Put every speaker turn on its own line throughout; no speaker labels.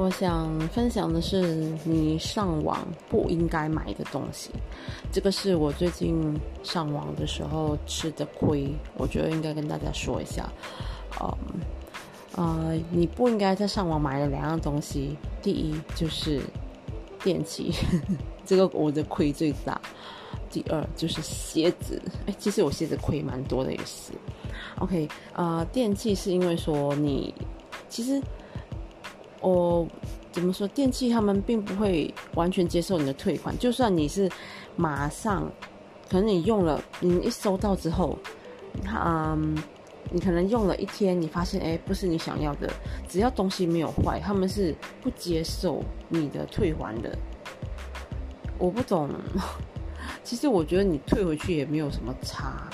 我想分享的是你上网不应该买的东西。这个是我最近上网的时候吃的亏，我觉得应该跟大家说一下。嗯，呃，你不应该在上网买的两样东西，第一就是电器，这个我的亏最大。第二就是鞋子，哎，其实我鞋子亏蛮多的也是。OK，呃，电器是因为说你其实我怎么说，电器他们并不会完全接受你的退款，就算你是马上，可能你用了，你一收到之后，嗯，你可能用了一天，你发现哎不是你想要的，只要东西没有坏，他们是不接受你的退还的。我不懂。其实我觉得你退回去也没有什么差，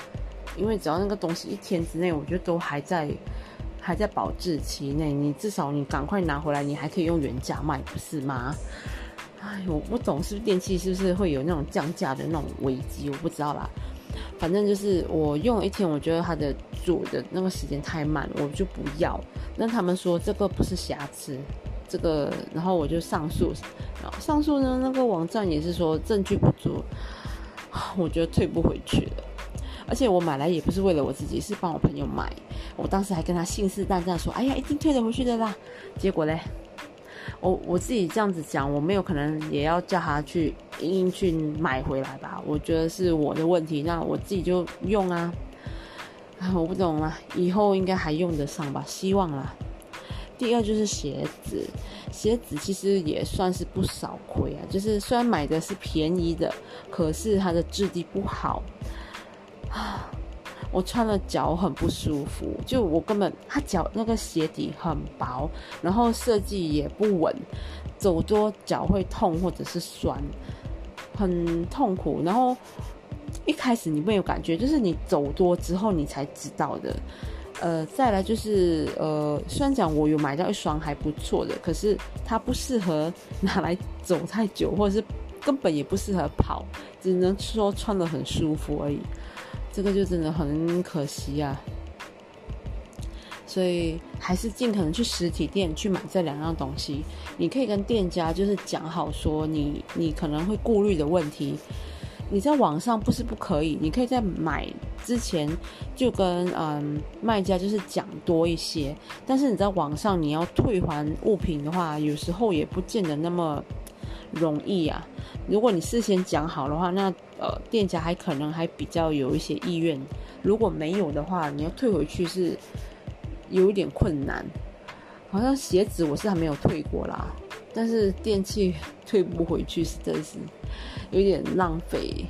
因为只要那个东西一天之内，我觉得都还在还在保质期内，你至少你赶快拿回来，你还可以用原价卖，不是吗？哎，我不懂是不是电器是不是会有那种降价的那种危机，我不知道啦。反正就是我用一天，我觉得它的煮的那个时间太慢，我就不要。那他们说这个不是瑕疵，这个然后我就上诉，然后上诉呢，那个网站也是说证据不足。我觉得退不回去了，而且我买来也不是为了我自己，是帮我朋友买。我当时还跟他信誓旦旦说：“哎呀，一定退得回去的啦。”结果嘞，我我自己这样子讲，我没有可能也要叫他去硬去买回来吧？我觉得是我的问题，那我自己就用啊。啊，我不懂了，以后应该还用得上吧？希望啦。第二就是鞋子，鞋子其实也算是不少亏啊。就是虽然买的是便宜的，可是它的质地不好啊，我穿了脚很不舒服。就我根本，它脚那个鞋底很薄，然后设计也不稳，走多脚会痛或者是酸，很痛苦。然后一开始你没有感觉，就是你走多之后你才知道的。呃，再来就是呃，虽然讲我有买到一双还不错的，可是它不适合拿来走太久，或者是根本也不适合跑，只能说穿的很舒服而已。这个就真的很可惜啊。所以还是尽可能去实体店去买这两样东西。你可以跟店家就是讲好说你你可能会顾虑的问题。你在网上不是不可以，你可以在买之前就跟嗯卖家就是讲多一些，但是你在网上你要退还物品的话，有时候也不见得那么容易啊。如果你事先讲好的话，那呃店家还可能还比较有一些意愿；如果没有的话，你要退回去是有一点困难。好像鞋子我是还没有退过啦。但是电器退不回去，是真是有点浪费。